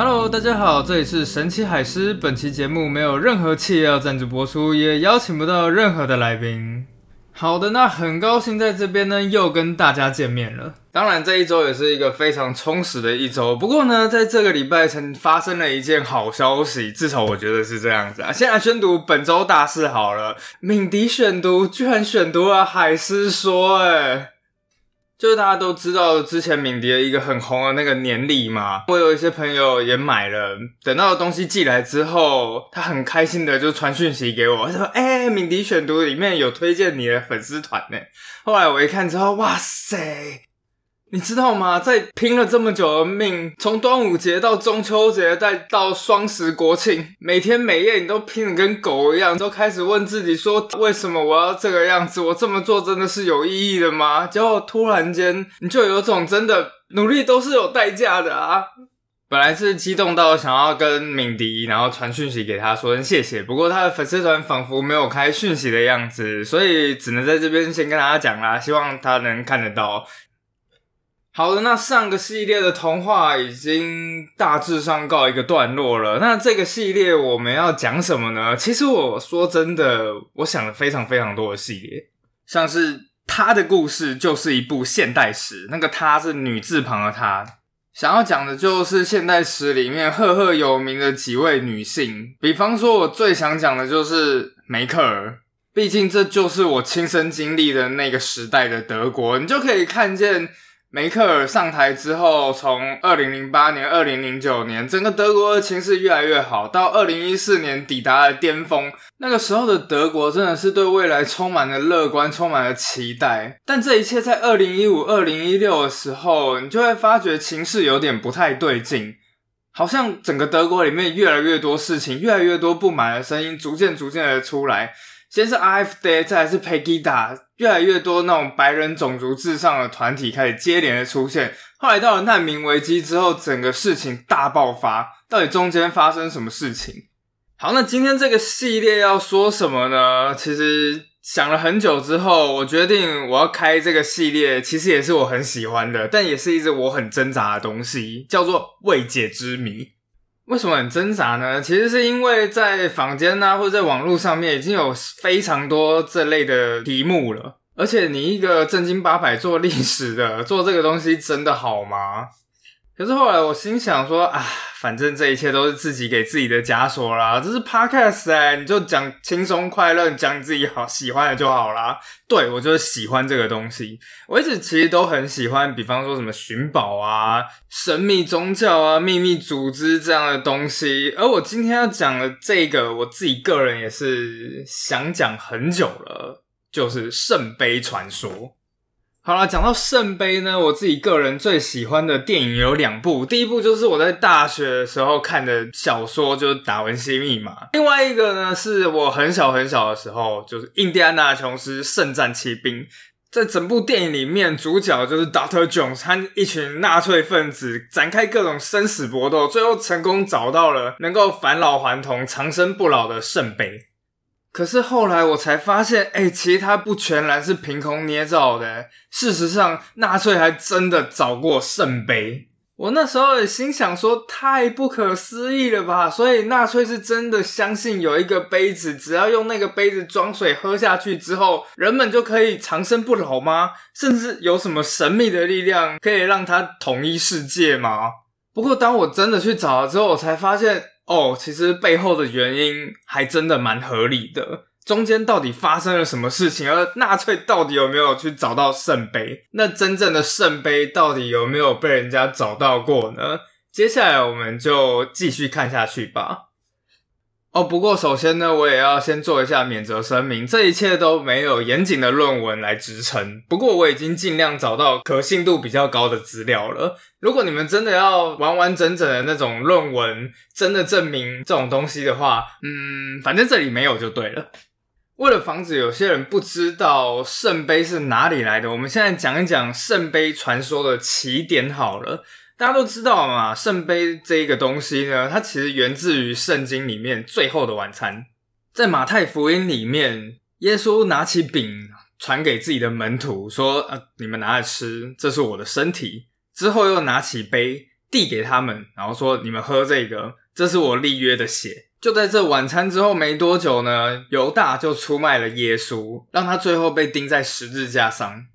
Hello，大家好，这里是神奇海狮。本期节目没有任何企业赞助播出，也邀请不到任何的来宾。好的，那很高兴在这边呢又跟大家见面了。当然，这一周也是一个非常充实的一周。不过呢，在这个礼拜曾发生了一件好消息，至少我觉得是这样子啊。先来宣读本周大事好了，敏迪选读居然选读了海狮说，哎。就是大家都知道之前敏迪的一个很红的那个年历嘛，我有一些朋友也买了，等到东西寄来之后，他很开心的就传讯息给我，他说：“哎，敏迪选读里面有推荐你的粉丝团呢。”后来我一看之后，哇塞！你知道吗？在拼了这么久的命，从端午节到中秋节，再到双十国庆，每天每夜你都拼的跟狗一样，都开始问自己说：为什么我要这个样子？我这么做真的是有意义的吗？结果突然间，你就有种真的努力都是有代价的啊！本来是激动到想要跟敏迪，然后传讯息给他说声谢谢，不过他的粉丝团仿佛没有开讯息的样子，所以只能在这边先跟大家讲啦，希望他能看得到。好的，那上个系列的童话已经大致上告一个段落了。那这个系列我们要讲什么呢？其实我说真的，我想了非常非常多的系列，像是她的故事就是一部现代史，那个她是女字旁的她，想要讲的就是现代史里面赫赫有名的几位女性。比方说，我最想讲的就是梅克尔，毕竟这就是我亲身经历的那个时代的德国，你就可以看见。梅克尔上台之后，从二零零八年、二零零九年，整个德国的情势越来越好，到二零一四年抵达了巅峰。那个时候的德国真的是对未来充满了乐观，充满了期待。但这一切在二零一五、二零一六的时候，你就会发觉情势有点不太对劲，好像整个德国里面越来越多事情，越来越多不满的声音，逐渐逐渐的出来。先是 R F Day，再来是 Pegida，越来越多那种白人种族至上的团体开始接连的出现。后来到了难民危机之后，整个事情大爆发。到底中间发生什么事情？好，那今天这个系列要说什么呢？其实想了很久之后，我决定我要开这个系列，其实也是我很喜欢的，但也是一直我很挣扎的东西，叫做未解之谜。为什么很挣扎呢？其实是因为在坊间啊，或者在网络上面已经有非常多这类的题目了。而且你一个正经八百做历史的，做这个东西真的好吗？可是后来我心想说啊，反正这一切都是自己给自己的枷锁啦。这是 podcast 哎，你就讲轻松快乐，讲自己好喜欢的就好啦。对我就是喜欢这个东西，我一直其实都很喜欢，比方说什么寻宝啊、神秘宗教啊、秘密组织这样的东西。而我今天要讲的这个，我自己个人也是想讲很久了，就是圣杯传说。好了，讲到圣杯呢，我自己个人最喜欢的电影有两部，第一部就是我在大学的时候看的小说，就是《达文西密码》；另外一个呢，是我很小很小的时候，就是《印第安纳琼斯圣战骑兵》。在整部电影里面，主角就是 Doctor Jones 和一群纳粹分子展开各种生死搏斗，最后成功找到了能够返老还童、长生不老的圣杯。可是后来我才发现，哎，其实它不全然是凭空捏造的。事实上，纳粹还真的找过圣杯。我那时候也心想说，太不可思议了吧！所以纳粹是真的相信有一个杯子，只要用那个杯子装水喝下去之后，人们就可以长生不老吗？甚至有什么神秘的力量可以让它统一世界吗？不过当我真的去找了之后，我才发现。哦，其实背后的原因还真的蛮合理的。中间到底发生了什么事情？而纳粹到底有没有去找到圣杯？那真正的圣杯到底有没有被人家找到过呢？接下来我们就继续看下去吧。哦，不过首先呢，我也要先做一下免责声明，这一切都没有严谨的论文来支撑。不过我已经尽量找到可信度比较高的资料了。如果你们真的要完完整整的那种论文，真的证明这种东西的话，嗯，反正这里没有就对了。为了防止有些人不知道圣杯是哪里来的，我们现在讲一讲圣杯传说的起点好了。大家都知道嘛，圣杯这一个东西呢，它其实源自于圣经里面最后的晚餐。在马太福音里面，耶稣拿起饼传给自己的门徒，说：“啊，你们拿来吃，这是我的身体。”之后又拿起杯，递给他们，然后说：“你们喝这个，这是我立约的血。”就在这晚餐之后没多久呢，犹大就出卖了耶稣，让他最后被钉在十字架上。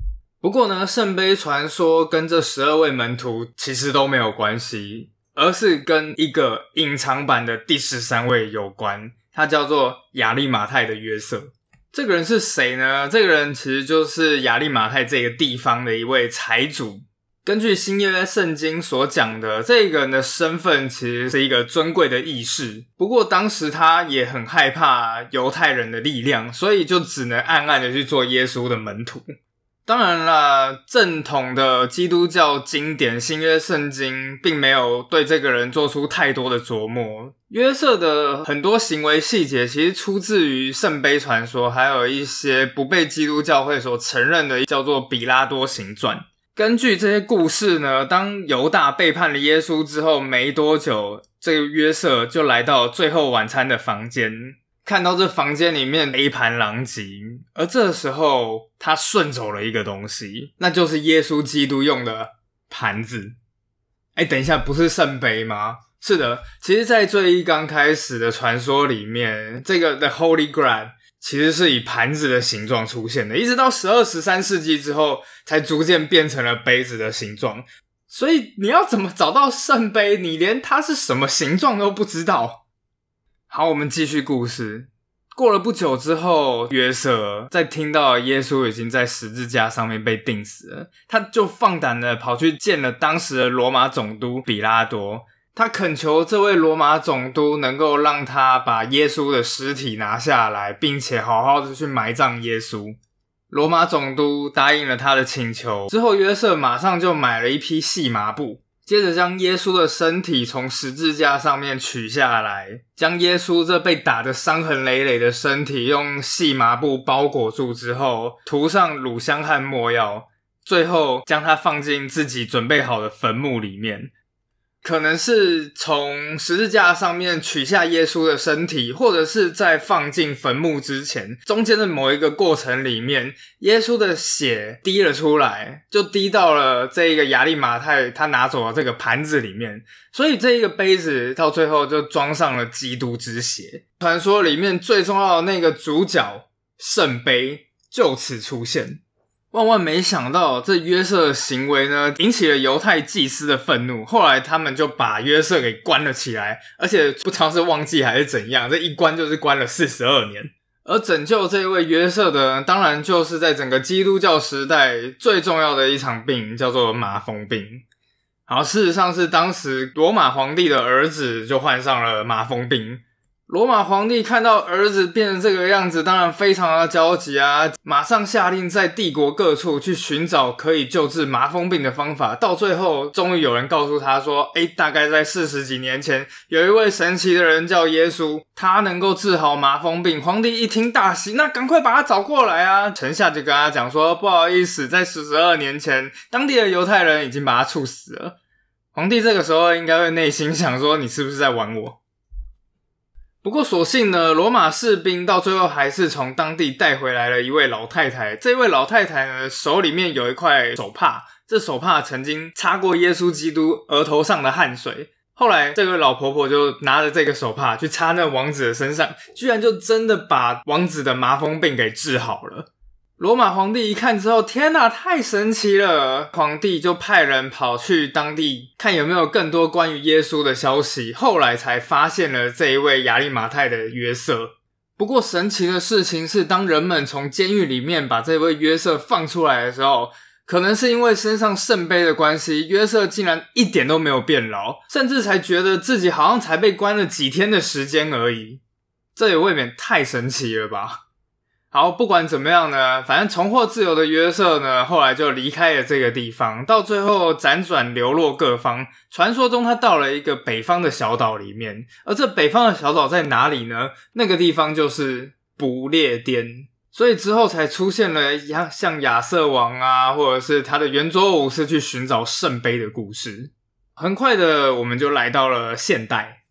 不过呢，圣杯传说跟这十二位门徒其实都没有关系，而是跟一个隐藏版的第十三位有关，他叫做亚利马泰的约瑟。这个人是谁呢？这个人其实就是亚利马泰这个地方的一位财主。根据新约圣经所讲的，这个人的身份其实是一个尊贵的义士。不过当时他也很害怕犹太人的力量，所以就只能暗暗的去做耶稣的门徒。当然啦，正统的基督教经典新约圣经并没有对这个人做出太多的琢磨。约瑟的很多行为细节其实出自于圣杯传说，还有一些不被基督教会所承认的叫做比拉多行传。根据这些故事呢，当犹大背叛了耶稣之后没多久，这个约瑟就来到最后晚餐的房间。看到这房间里面一盘狼藉，而这时候他顺走了一个东西，那就是耶稣基督用的盘子。哎，等一下，不是圣杯吗？是的，其实，在最一刚开始的传说里面，这个 The Holy Grail 其实是以盘子的形状出现的，一直到十二、十三世纪之后，才逐渐变成了杯子的形状。所以，你要怎么找到圣杯？你连它是什么形状都不知道。好，我们继续故事。过了不久之后，约瑟在听到耶稣已经在十字架上面被钉死了，他就放胆的跑去见了当时的罗马总督比拉多。他恳求这位罗马总督能够让他把耶稣的尸体拿下来，并且好好的去埋葬耶稣。罗马总督答应了他的请求之后，约瑟马上就买了一批细麻布。接着将耶稣的身体从十字架上面取下来，将耶稣这被打得伤痕累累的身体用细麻布包裹住之后，涂上乳香和墨药，最后将它放进自己准备好的坟墓里面。可能是从十字架上面取下耶稣的身体，或者是在放进坟墓之前，中间的某一个过程里面，耶稣的血滴了出来，就滴到了这一个亚利马太他拿走了这个盘子里面，所以这一个杯子到最后就装上了基督之血。传说里面最重要的那个主角圣杯就此出现。万万没想到，这约瑟的行为呢，引起了犹太祭司的愤怒。后来他们就把约瑟给关了起来，而且不知道是忘记还是怎样，这一关就是关了四十二年。而拯救这位约瑟的，当然就是在整个基督教时代最重要的一场病，叫做麻风病。好，事实上是当时罗马皇帝的儿子就患上了麻风病。罗马皇帝看到儿子变成这个样子，当然非常的焦急啊！马上下令在帝国各处去寻找可以救治麻风病的方法。到最后，终于有人告诉他说：“哎，大概在四十几年前，有一位神奇的人叫耶稣，他能够治好麻风病。”皇帝一听大喜，那赶快把他找过来啊！臣下就跟他讲说：“不好意思，在四十二年前，当地的犹太人已经把他处死了。”皇帝这个时候应该会内心想说：“你是不是在玩我？”不过，所幸呢，罗马士兵到最后还是从当地带回来了一位老太太。这位老太太呢，手里面有一块手帕，这手帕曾经擦过耶稣基督额头上的汗水。后来，这个老婆婆就拿着这个手帕去擦那王子的身上，居然就真的把王子的麻风病给治好了。罗马皇帝一看之后，天哪，太神奇了！皇帝就派人跑去当地看有没有更多关于耶稣的消息。后来才发现了这一位亚利马泰的约瑟。不过神奇的事情是，当人们从监狱里面把这位约瑟放出来的时候，可能是因为身上圣杯的关系，约瑟竟然一点都没有变老，甚至才觉得自己好像才被关了几天的时间而已。这也未免太神奇了吧！好，不管怎么样呢，反正重获自由的约瑟呢，后来就离开了这个地方，到最后辗转流落各方。传说中，他到了一个北方的小岛里面，而这北方的小岛在哪里呢？那个地方就是不列颠，所以之后才出现了像像亚瑟王啊，或者是他的圆桌武士去寻找圣杯的故事。很快的，我们就来到了现代。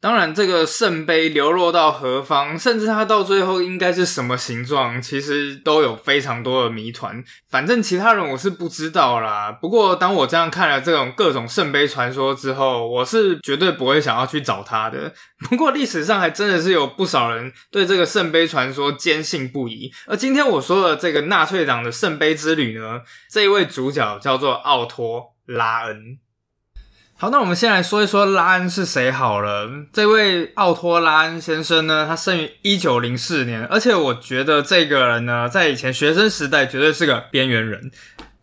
当然，这个圣杯流落到何方，甚至它到最后应该是什么形状，其实都有非常多的谜团。反正其他人我是不知道啦。不过当我这样看了这种各种圣杯传说之后，我是绝对不会想要去找他的。不过历史上还真的是有不少人对这个圣杯传说坚信不疑。而今天我说的这个纳粹党的圣杯之旅呢，这一位主角叫做奥托拉恩。好，那我们先来说一说拉恩是谁好了。这位奥托拉恩先生呢，他生于一九零四年，而且我觉得这个人呢，在以前学生时代绝对是个边缘人。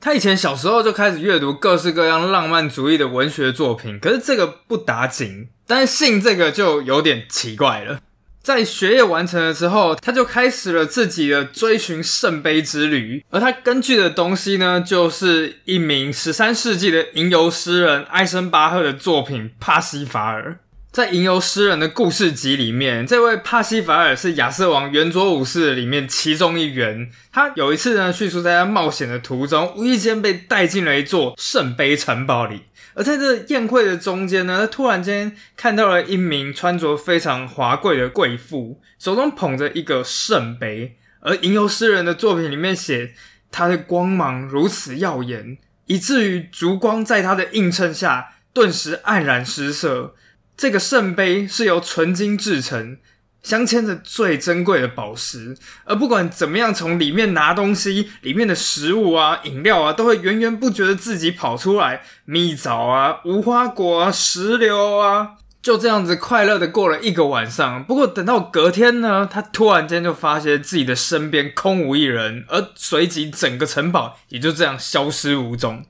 他以前小时候就开始阅读各式各样浪漫主义的文学作品，可是这个不打紧，但是信这个就有点奇怪了。在学业完成了之后，他就开始了自己的追寻圣杯之旅。而他根据的东西呢，就是一名十三世纪的吟游诗人艾森巴赫的作品《帕西法尔》。在吟游诗人的故事集里面，这位帕西法尔是亚瑟王圆桌武士里面其中一员。他有一次呢，叙述在他冒险的途中，无意间被带进了一座圣杯城堡里。而在这宴会的中间呢，他突然间看到了一名穿着非常华贵的贵妇，手中捧着一个圣杯。而吟游诗人的作品里面写，他的光芒如此耀眼，以至于烛光在他的映衬下顿时黯然失色。这个圣杯是由纯金制成。镶嵌着最珍贵的宝石，而不管怎么样从里面拿东西，里面的食物啊、饮料啊，都会源源不绝的自己跑出来，蜜枣啊、无花果啊、石榴啊，就这样子快乐的过了一个晚上。不过等到隔天呢，他突然间就发现自己的身边空无一人，而随即整个城堡也就这样消失无踪。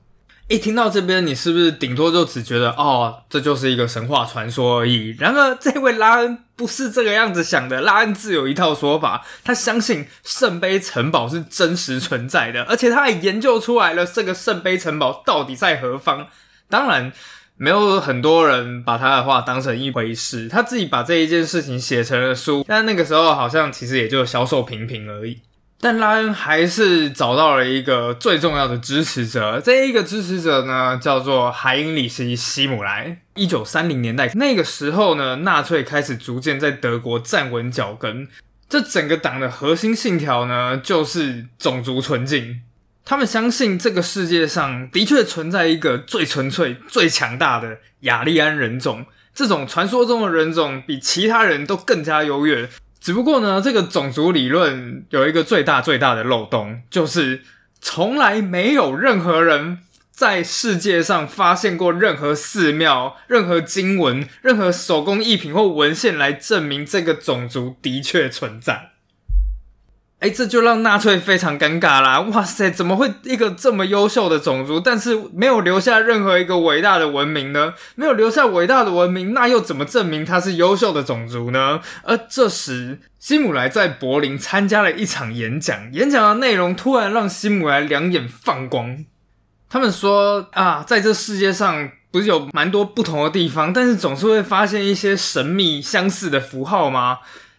一听到这边，你是不是顶多就只觉得哦，这就是一个神话传说而已？然而，这位拉恩不是这个样子想的。拉恩自有一套说法，他相信圣杯城堡是真实存在的，而且他还研究出来了这个圣杯城堡到底在何方。当然，没有很多人把他的话当成一回事，他自己把这一件事情写成了书，但那个时候好像其实也就销售平平而已。但拉恩还是找到了一个最重要的支持者，这一个支持者呢，叫做海因里希·希姆莱。一九三零年代那个时候呢，纳粹开始逐渐在德国站稳脚跟。这整个党的核心信条呢，就是种族纯净。他们相信这个世界上的确存在一个最纯粹、最强大的雅利安人种，这种传说中的人种比其他人都更加优越。只不过呢，这个种族理论有一个最大最大的漏洞，就是从来没有任何人在世界上发现过任何寺庙、任何经文、任何手工艺品或文献来证明这个种族的确存在。哎，这就让纳粹非常尴尬啦！哇塞，怎么会一个这么优秀的种族，但是没有留下任何一个伟大的文明呢？没有留下伟大的文明，那又怎么证明它是优秀的种族呢？而这时，希姆莱在柏林参加了一场演讲，演讲的内容突然让希姆莱两眼放光。他们说啊，在这世界上不是有蛮多不同的地方，但是总是会发现一些神秘相似的符号吗？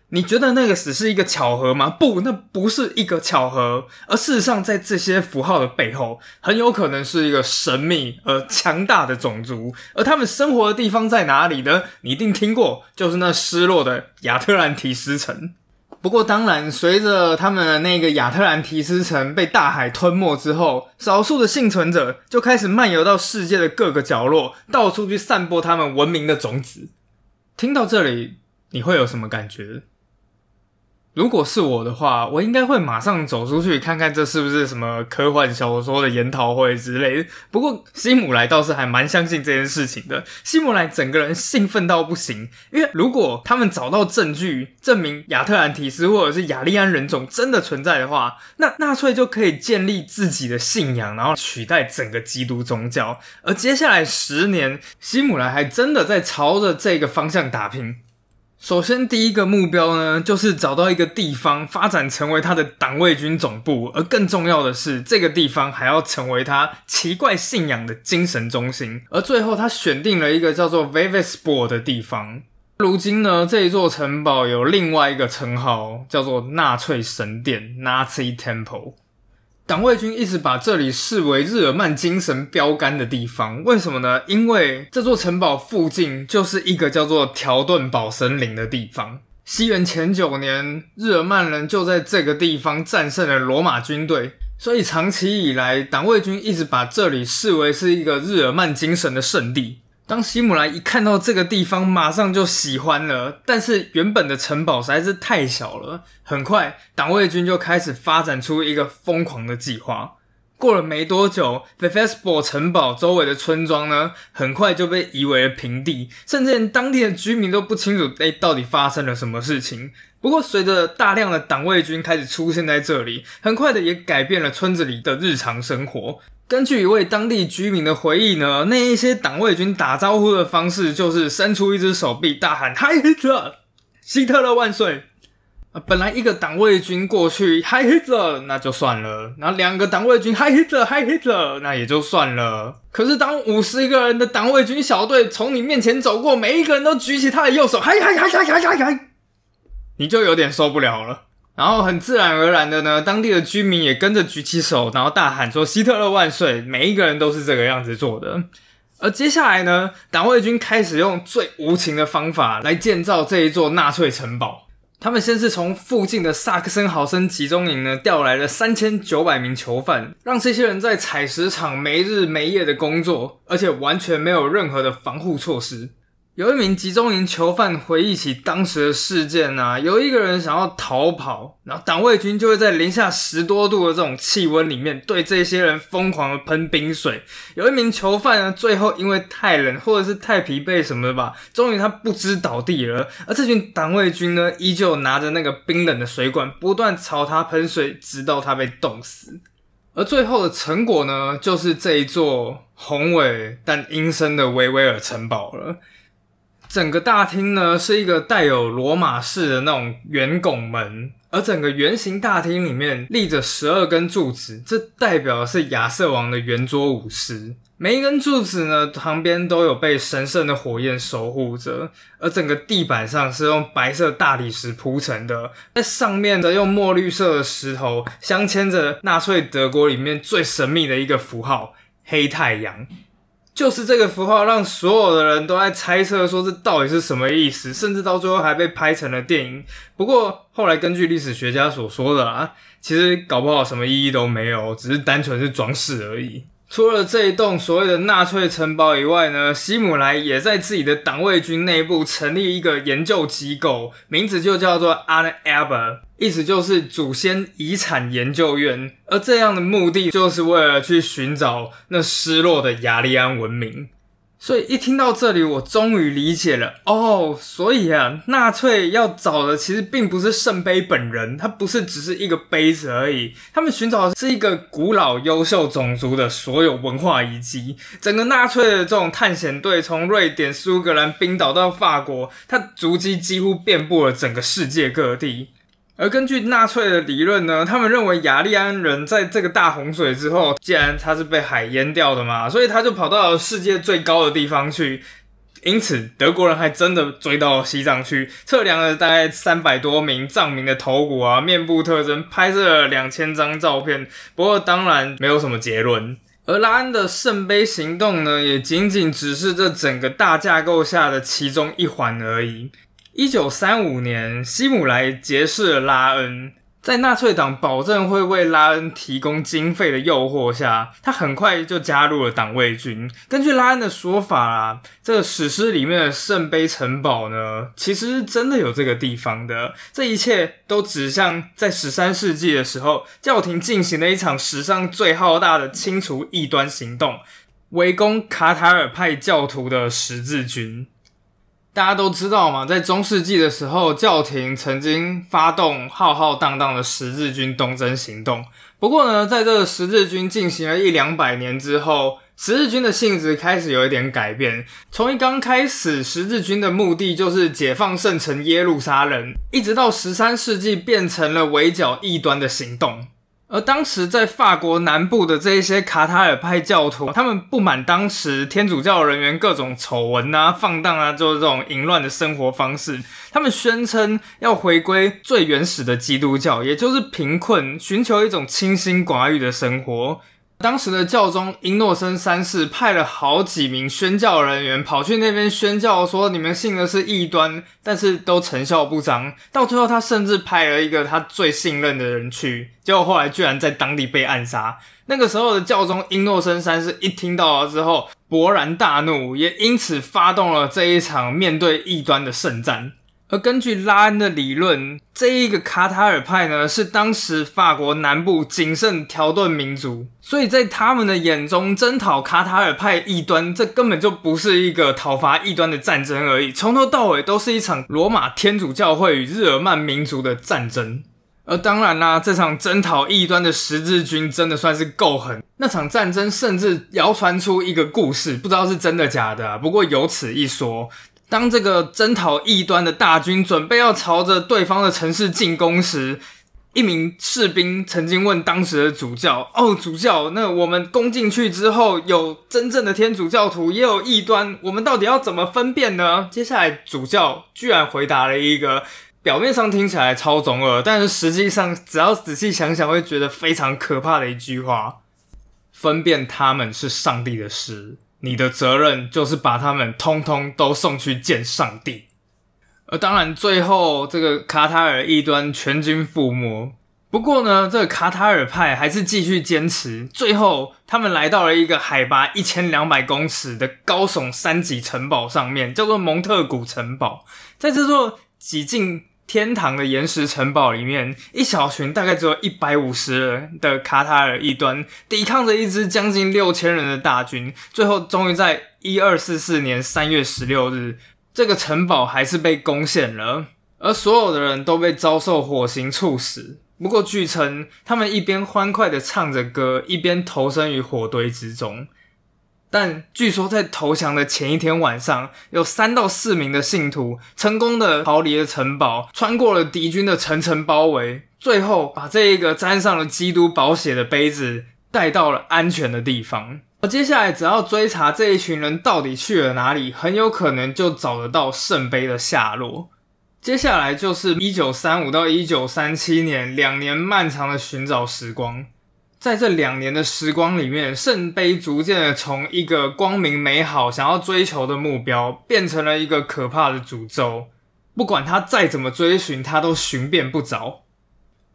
你觉得那个只是一个巧合吗？不，那不是一个巧合，而事实上，在这些符号的背后，很有可能是一个神秘而强大的种族。而他们生活的地方在哪里呢？你一定听过，就是那失落的亚特兰提斯城。不过，当然，随着他们的那个亚特兰提斯城被大海吞没之后，少数的幸存者就开始漫游到世界的各个角落，到处去散播他们文明的种子。听到这里，你会有什么感觉？如果是我的话，我应该会马上走出去看看这是不是什么科幻小说的研讨会之类。不过希姆莱倒是还蛮相信这件事情的。希姆莱整个人兴奋到不行，因为如果他们找到证据证明亚特兰提斯或者是雅利安人种真的存在的话，那纳粹就可以建立自己的信仰，然后取代整个基督宗教。而接下来十年，希姆莱还真的在朝着这个方向打拼。首先，第一个目标呢，就是找到一个地方发展成为他的党卫军总部，而更重要的是，这个地方还要成为他奇怪信仰的精神中心。而最后，他选定了一个叫做 Vivespor 的地方。如今呢，这一座城堡有另外一个称号，叫做纳粹神殿 （Nazi Temple）。党卫军一直把这里视为日耳曼精神标杆的地方，为什么呢？因为这座城堡附近就是一个叫做条顿堡森林的地方。西元前九年，日耳曼人就在这个地方战胜了罗马军队，所以长期以来，党卫军一直把这里视为是一个日耳曼精神的圣地。当希姆莱一看到这个地方，马上就喜欢了。但是原本的城堡实在是太小了，很快党卫军就开始发展出一个疯狂的计划。过了没多久，The f e s p o 城堡周围的村庄呢，很快就被夷为了平地，甚至连当地的居民都不清楚，哎，到底发生了什么事情。不过，随着大量的党卫军开始出现在这里，很快的也改变了村子里的日常生活。根据一位当地居民的回忆呢，那一些党卫军打招呼的方式就是伸出一只手臂，大喊 “Hi Hitler”，希特勒万岁！啊，本来一个党卫军过去 “Hi Hitler” 那就算了，然后两个党卫军 “Hi Hitler”，“Hi Hitler” 那也就算了。可是当五十个人的党卫军小队从你面前走过，每一个人都举起他的右手嗨，嗨嗨，嗨嗨，嗨嗨你就有点受不了了。然后很自然而然的呢，当地的居民也跟着举起手，然后大喊说：“希特勒万岁！”每一个人都是这个样子做的。而接下来呢，党卫军开始用最无情的方法来建造这一座纳粹城堡。他们先是从附近的萨克森豪森集中营呢调来了三千九百名囚犯，让这些人在采石场没日没夜的工作，而且完全没有任何的防护措施。有一名集中营囚犯回忆起当时的事件呢，有一个人想要逃跑，然后党卫军就会在零下十多度的这种气温里面对这些人疯狂的喷冰水。有一名囚犯呢，最后因为太冷或者是太疲惫什么的吧，终于他不知倒地了。而这群党卫军呢，依旧拿着那个冰冷的水管，不断朝他喷水，直到他被冻死。而最后的成果呢，就是这一座宏伟但阴森的维威尔城堡了。整个大厅呢是一个带有罗马式的那种圆拱门，而整个圆形大厅里面立着十二根柱子，这代表的是亚瑟王的圆桌武士。每一根柱子呢旁边都有被神圣的火焰守护着，而整个地板上是用白色大理石铺成的，在上面则用墨绿色的石头镶嵌着纳粹德国里面最神秘的一个符号——黑太阳。就是这个符号让所有的人都在猜测，说这到底是什么意思，甚至到最后还被拍成了电影。不过后来根据历史学家所说的啦，其实搞不好什么意义都没有，只是单纯是装饰而已。除了这一栋所谓的纳粹城堡以外呢，希姆莱也在自己的党卫军内部成立一个研究机构，名字就叫做 a n a b e r 意思就是祖先遗产研究院。而这样的目的就是为了去寻找那失落的雅利安文明。所以一听到这里，我终于理解了哦。所以啊，纳粹要找的其实并不是圣杯本人，它不是只是一个杯子而已。他们寻找的是一个古老优秀种族的所有文化遗迹。整个纳粹的这种探险队，从瑞典、苏格兰、冰岛到法国，它足迹几乎遍布了整个世界各地。而根据纳粹的理论呢，他们认为雅利安人在这个大洪水之后，既然他是被海淹掉的嘛，所以他就跑到了世界最高的地方去。因此，德国人还真的追到西藏去，测量了大概三百多名藏民的头骨啊、面部特征，拍摄了两千张照片。不过，当然没有什么结论。而拉恩的圣杯行动呢，也仅仅只是这整个大架构下的其中一环而已。一九三五年，希姆莱结识了拉恩，在纳粹党保证会为拉恩提供经费的诱惑下，他很快就加入了党卫军。根据拉恩的说法啊，这个史诗里面的圣杯城堡呢，其实真的有这个地方的。这一切都指向在十三世纪的时候，教廷进行了一场史上最浩大的清除异端行动，围攻卡塔尔派教徒的十字军。大家都知道嘛，在中世纪的时候，教廷曾经发动浩浩荡荡的十字军东征行动。不过呢，在这十字军进行了一两百年之后，十字军的性质开始有一点改变。从一刚开始，十字军的目的就是解放圣城耶路撒冷，一直到十三世纪变成了围剿异端的行动。而当时在法国南部的这一些卡塔尔派教徒，他们不满当时天主教人员各种丑闻啊、放荡啊，就是这种淫乱的生活方式，他们宣称要回归最原始的基督教，也就是贫困，寻求一种清心寡欲的生活。当时的教宗英诺森三世派了好几名宣教人员跑去那边宣教，说你们信的是异端，但是都成效不彰。到最后，他甚至派了一个他最信任的人去，结果后来居然在当地被暗杀。那个时候的教宗英诺森三世一听到了之后，勃然大怒，也因此发动了这一场面对异端的圣战。而根据拉恩的理论，这一个卡塔尔派呢，是当时法国南部谨慎条顿民族，所以在他们的眼中，征讨卡塔尔派异端，这根本就不是一个讨伐异端的战争而已，从头到尾都是一场罗马天主教会与日耳曼民族的战争。而当然啦，这场征讨异端的十字军真的算是够狠，那场战争甚至谣传出一个故事，不知道是真的假的，不过有此一说。当这个征讨异端的大军准备要朝着对方的城市进攻时，一名士兵曾经问当时的主教：“哦，主教，那我们攻进去之后，有真正的天主教徒，也有异端，我们到底要怎么分辨呢？”接下来，主教居然回答了一个表面上听起来超中二，但是实际上只要仔细想想，会觉得非常可怕的一句话：“分辨他们是上帝的事。”你的责任就是把他们通通都送去见上帝，而当然最后这个卡塔尔异端全军覆没。不过呢，这个卡塔尔派还是继续坚持。最后，他们来到了一个海拔一千两百公尺的高耸三级城堡上面，叫做蒙特古城堡。在这座几近天堂的岩石城堡里面，一小群大概只有一百五十人的卡塔尔异端，抵抗着一支将近六千人的大军，最后终于在一二四四年三月十六日，这个城堡还是被攻陷了，而所有的人都被遭受火刑处死。不过据称，他们一边欢快的唱着歌，一边投身于火堆之中。但据说，在投降的前一天晚上，有三到四名的信徒成功的逃离了城堡，穿过了敌军的层层包围，最后把这一个沾上了基督宝血的杯子带到了安全的地方。而接下来，只要追查这一群人到底去了哪里，很有可能就找得到圣杯的下落。接下来就是一九三五到一九三七年两年漫长的寻找时光。在这两年的时光里面，圣杯逐渐的从一个光明美好、想要追求的目标，变成了一个可怕的诅咒。不管他再怎么追寻，他都寻遍不着。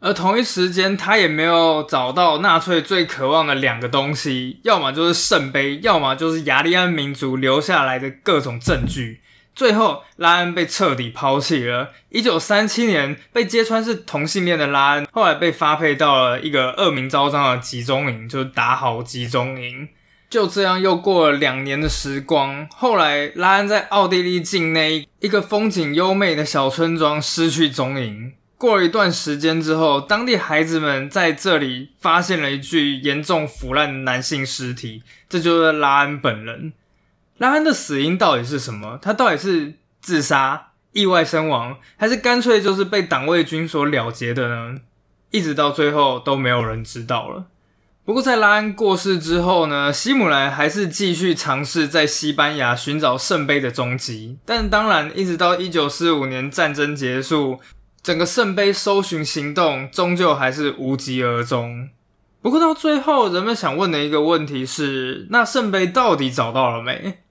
而同一时间，他也没有找到纳粹最渴望的两个东西：要么就是圣杯，要么就是雅利安民族留下来的各种证据。最后，拉恩被彻底抛弃了。一九三七年，被揭穿是同性恋的拉恩，后来被发配到了一个恶名昭彰的集中营，就是达豪集中营。就这样，又过了两年的时光。后来，拉恩在奥地利境内一个风景优美的小村庄失去踪影。过了一段时间之后，当地孩子们在这里发现了一具严重腐烂的男性尸体，这就是拉恩本人。拉恩的死因到底是什么？他到底是自杀、意外身亡，还是干脆就是被党卫军所了结的呢？一直到最后都没有人知道了。不过在拉恩过世之后呢，希姆莱还是继续尝试在西班牙寻找圣杯的踪迹。但当然，一直到一九四五年战争结束，整个圣杯搜寻行动终究还是无疾而终。不过到最后，人们想问的一个问题是：那圣杯到底找到了没？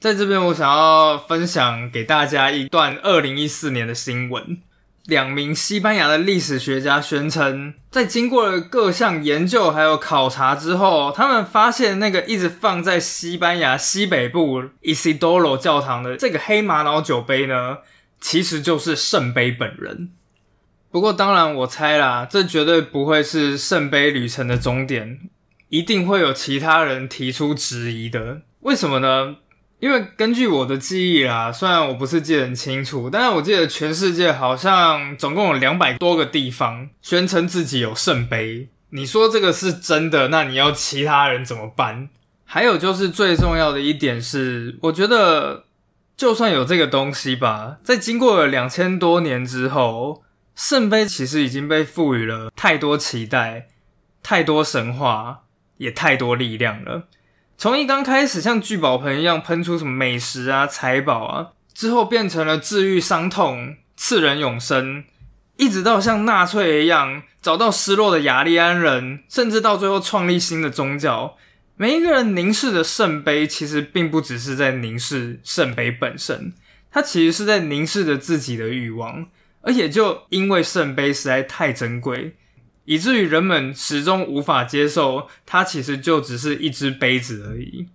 在这边，我想要分享给大家一段二零一四年的新闻。两名西班牙的历史学家宣称，在经过了各项研究还有考察之后，他们发现那个一直放在西班牙西北部 Isidoro 教堂的这个黑玛瑙酒杯呢，其实就是圣杯本人。不过，当然我猜啦，这绝对不会是圣杯旅程的终点，一定会有其他人提出质疑的。为什么呢？因为根据我的记忆啦，虽然我不是记得很清楚，但是我记得全世界好像总共有两百多个地方宣称自己有圣杯。你说这个是真的，那你要其他人怎么办？还有就是最重要的一点是，我觉得就算有这个东西吧，在经过了两千多年之后，圣杯其实已经被赋予了太多期待、太多神话，也太多力量了。从一刚开始像聚宝盆一样喷出什么美食啊、财宝啊，之后变成了治愈伤痛、赐人永生，一直到像纳粹一样找到失落的雅利安人，甚至到最后创立新的宗教。每一个人凝视的圣杯，其实并不只是在凝视圣杯本身，它其实是在凝视着自己的欲望。而且就因为圣杯实在太珍贵，以至于人们始终无法接受它其实就只是一只杯子而已。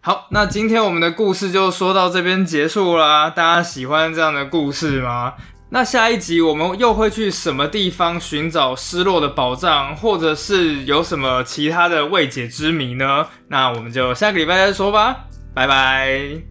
好，那今天我们的故事就说到这边结束啦。大家喜欢这样的故事吗？那下一集我们又会去什么地方寻找失落的宝藏，或者是有什么其他的未解之谜呢？那我们就下个礼拜再说吧。拜拜。